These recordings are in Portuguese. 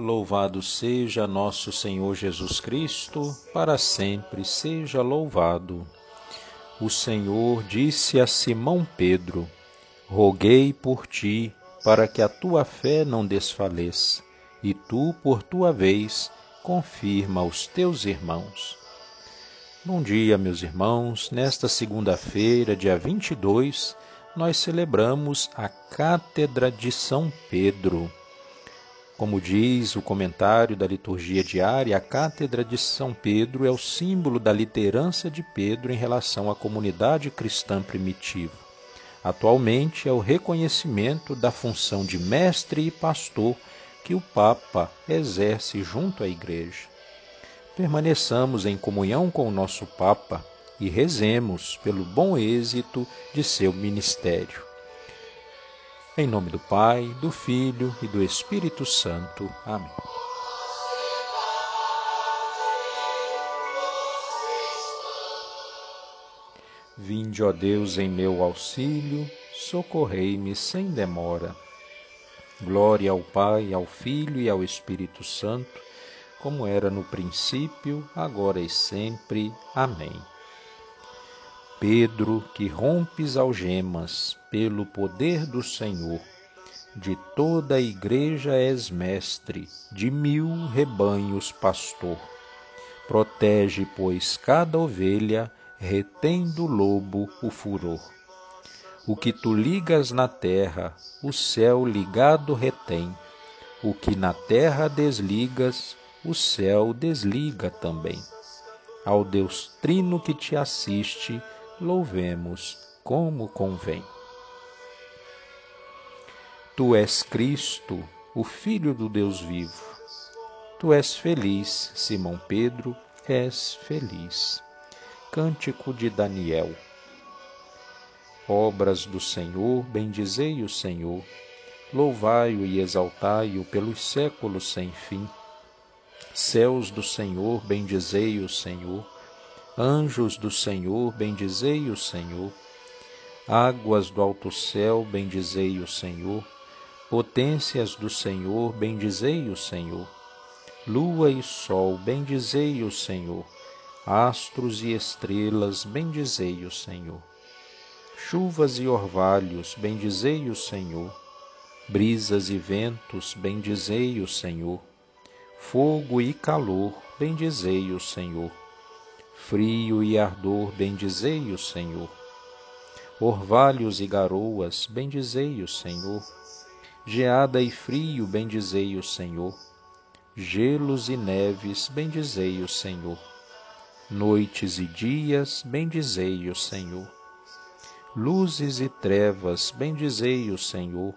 Louvado seja nosso Senhor Jesus Cristo, para sempre seja louvado. O Senhor disse a Simão Pedro: Roguei por ti, para que a tua fé não desfaleça, e tu, por tua vez, confirma os teus irmãos. Bom dia, meus irmãos. Nesta segunda-feira, dia 22, nós celebramos a Cátedra de São Pedro. Como diz o comentário da liturgia diária, a Cátedra de São Pedro é o símbolo da liderança de Pedro em relação à comunidade cristã primitiva. Atualmente é o reconhecimento da função de mestre e pastor que o Papa exerce junto à Igreja. Permaneçamos em comunhão com o nosso Papa e rezemos pelo bom êxito de seu ministério. Em nome do Pai, do Filho e do Espírito Santo. Amém. Vinde, ó Deus, em meu auxílio, socorrei-me sem demora. Glória ao Pai, ao Filho e ao Espírito Santo, como era no princípio, agora e sempre. Amém. Pedro, que rompes algemas pelo poder do Senhor, de toda a igreja és mestre, de mil rebanhos pastor. Protege, pois, cada ovelha, retém do lobo o furor. O que tu ligas na terra, o céu ligado retém. O que na terra desligas, o céu desliga também. Ao Deus Trino que te assiste, louvemos como convém. Tu és Cristo, o Filho do Deus vivo. Tu és feliz, Simão Pedro, és feliz. Cântico de Daniel. Obras do Senhor, bendizei o Senhor. Louvai-o e exaltai-o pelos séculos sem fim. Céus do Senhor, bendizei o Senhor Anjos do Senhor, bendizei o Senhor. Águas do alto céu, bendizei o Senhor. Potências do Senhor, bendizei o Senhor. Lua e sol, bendizei o Senhor. Astros e estrelas, bendizei o Senhor. Chuvas e orvalhos, bendizei o Senhor. Brisas e ventos, bendizei o Senhor. Fogo e calor, bendizei o Senhor frio e ardor, bendizei o Senhor. Orvalhos e garoas, bendizei o Senhor. Geada e frio, bendizei o Senhor. Gelos e neves, bendizei o Senhor. Noites e dias, bendizei o Senhor. Luzes e trevas, bendizei o Senhor.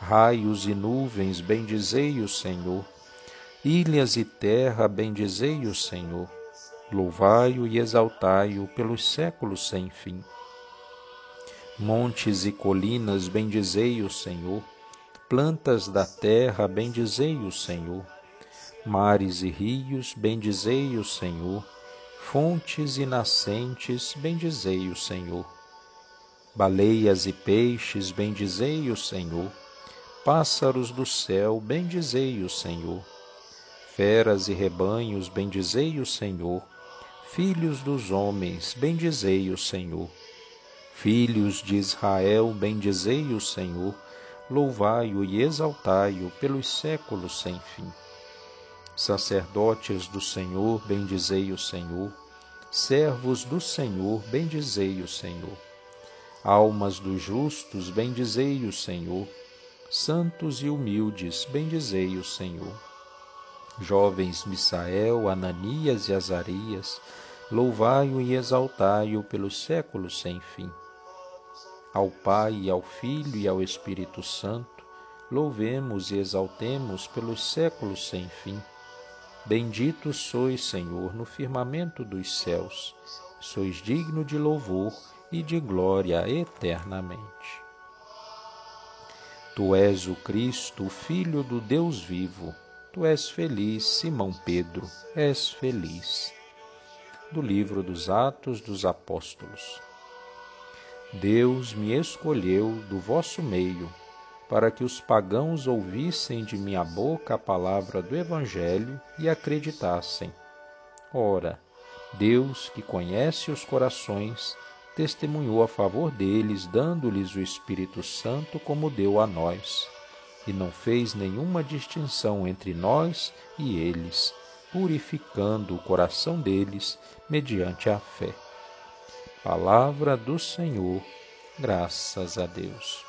Raios e nuvens, bendizei o Senhor. Ilhas e terra, bendizei o Senhor louvai-o e exaltai-o pelos séculos sem fim. Montes e colinas, bendizei o Senhor, plantas da terra, bendizei o Senhor, mares e rios, bendizei o Senhor, fontes e nascentes, bendizei o Senhor. Baleias e peixes, bendizei o Senhor. Pássaros do céu, bendizei o Senhor. Feras e rebanhos, bendizei o Senhor. Filhos dos homens, bendizei o Senhor. Filhos de Israel, bendizei o Senhor. Louvai-o e exaltai-o pelos séculos sem fim. Sacerdotes do Senhor, bendizei o Senhor. Servos do Senhor, bendizei o Senhor. Almas dos justos, bendizei o Senhor. Santos e humildes, bendizei o Senhor. Jovens Misael, Ananias e Azarias, louvai-o e exaltai-o pelos séculos sem fim. Ao Pai, e ao Filho e ao Espírito Santo, louvemos e exaltemos pelos séculos sem fim. Bendito sois, Senhor, no firmamento dos céus, sois digno de louvor e de glória eternamente. Tu és o Cristo, o Filho do Deus vivo. Tu és feliz, Simão Pedro, és feliz. Do livro dos Atos dos Apóstolos. Deus me escolheu do vosso meio para que os pagãos ouvissem de minha boca a palavra do Evangelho e acreditassem. Ora, Deus, que conhece os corações, testemunhou a favor deles, dando-lhes o Espírito Santo como deu a nós, e não fez nenhuma distinção entre nós e eles, purificando o coração deles mediante a fé. Palavra do Senhor, graças a Deus.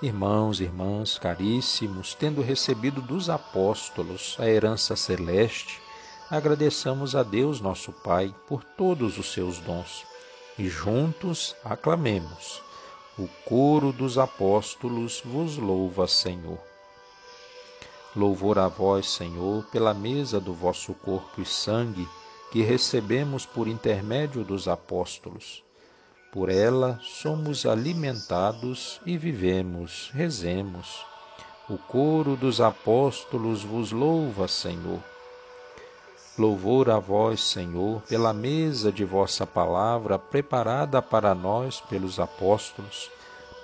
Irmãos, irmãs, caríssimos, tendo recebido dos apóstolos a herança celeste, agradeçamos a Deus, nosso Pai, por todos os seus dons e juntos aclamemos. O coro dos apóstolos vos louva, Senhor. Louvor a vós, Senhor, pela mesa do vosso corpo e sangue que recebemos por intermédio dos apóstolos por ela somos alimentados e vivemos, rezemos. O coro dos apóstolos vos louva, Senhor. Louvor a vós, Senhor, pela mesa de vossa palavra preparada para nós pelos apóstolos.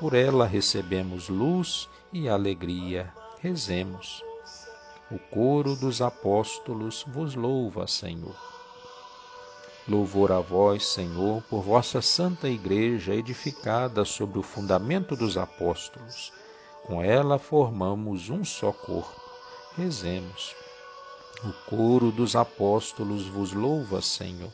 Por ela recebemos luz e alegria. Rezemos. O coro dos apóstolos vos louva, Senhor. Louvor a vós, Senhor, por vossa santa Igreja edificada sobre o fundamento dos apóstolos. Com ela formamos um só corpo. Rezemos. O coro dos apóstolos vos louva, Senhor.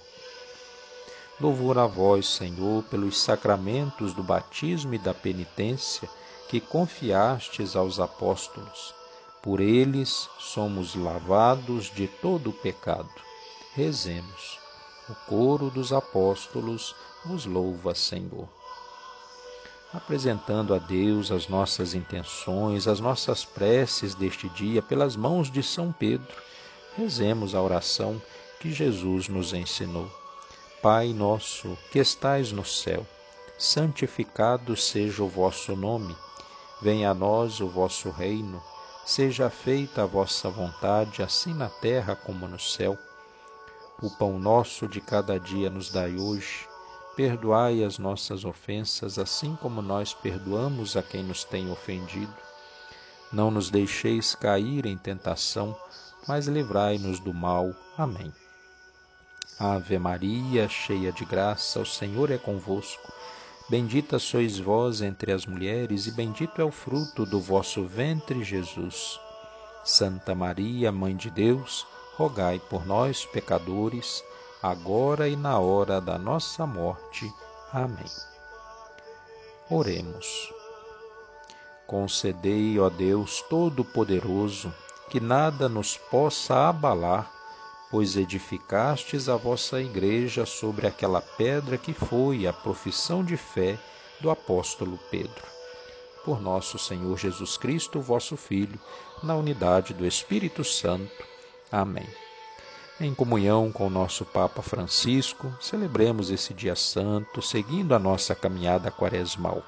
Louvor a vós, Senhor, pelos sacramentos do batismo e da penitência que confiastes aos apóstolos. Por eles somos lavados de todo o pecado. Rezemos o coro dos apóstolos vos louva, Senhor. Apresentando a Deus as nossas intenções, as nossas preces deste dia pelas mãos de São Pedro, rezemos a oração que Jesus nos ensinou. Pai nosso, que estais no céu, santificado seja o vosso nome. Venha a nós o vosso reino. Seja feita a vossa vontade, assim na terra como no céu. O pão nosso de cada dia nos dai hoje. Perdoai as nossas ofensas, assim como nós perdoamos a quem nos tem ofendido. Não nos deixeis cair em tentação, mas livrai-nos do mal. Amém. Ave Maria, cheia de graça, o Senhor é convosco. Bendita sois vós entre as mulheres, e bendito é o fruto do vosso ventre, Jesus. Santa Maria, Mãe de Deus, rogai por nós, pecadores, agora e na hora da nossa morte. Amém. Oremos. Concedei, ó Deus Todo-Poderoso, que nada nos possa abalar, pois edificastes a vossa igreja sobre aquela pedra que foi a profissão de fé do apóstolo Pedro. Por nosso Senhor Jesus Cristo, vosso Filho, na unidade do Espírito Santo. Amém. Em comunhão com o nosso Papa Francisco, celebremos esse dia santo, seguindo a nossa caminhada quaresmal.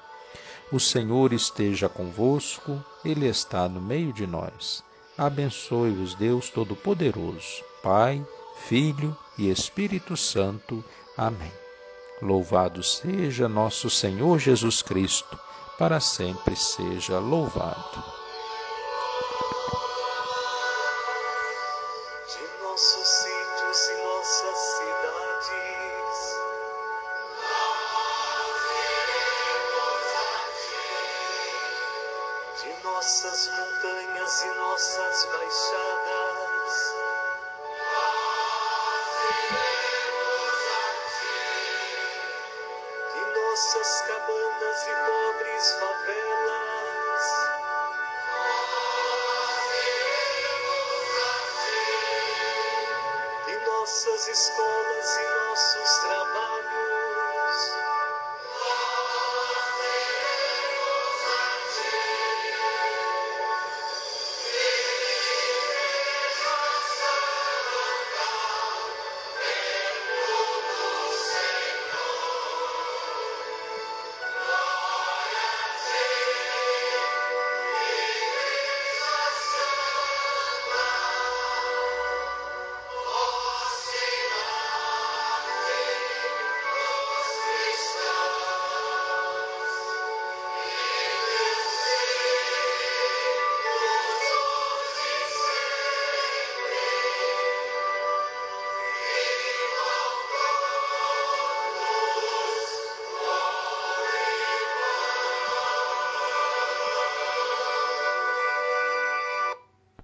O Senhor esteja convosco, Ele está no meio de nós. Abençoe-vos, Deus Todo-Poderoso, Pai, Filho e Espírito Santo. Amém. Louvado seja nosso Senhor Jesus Cristo, para sempre seja louvado. De nossos sítios nossas montanhas e nossas baixadas.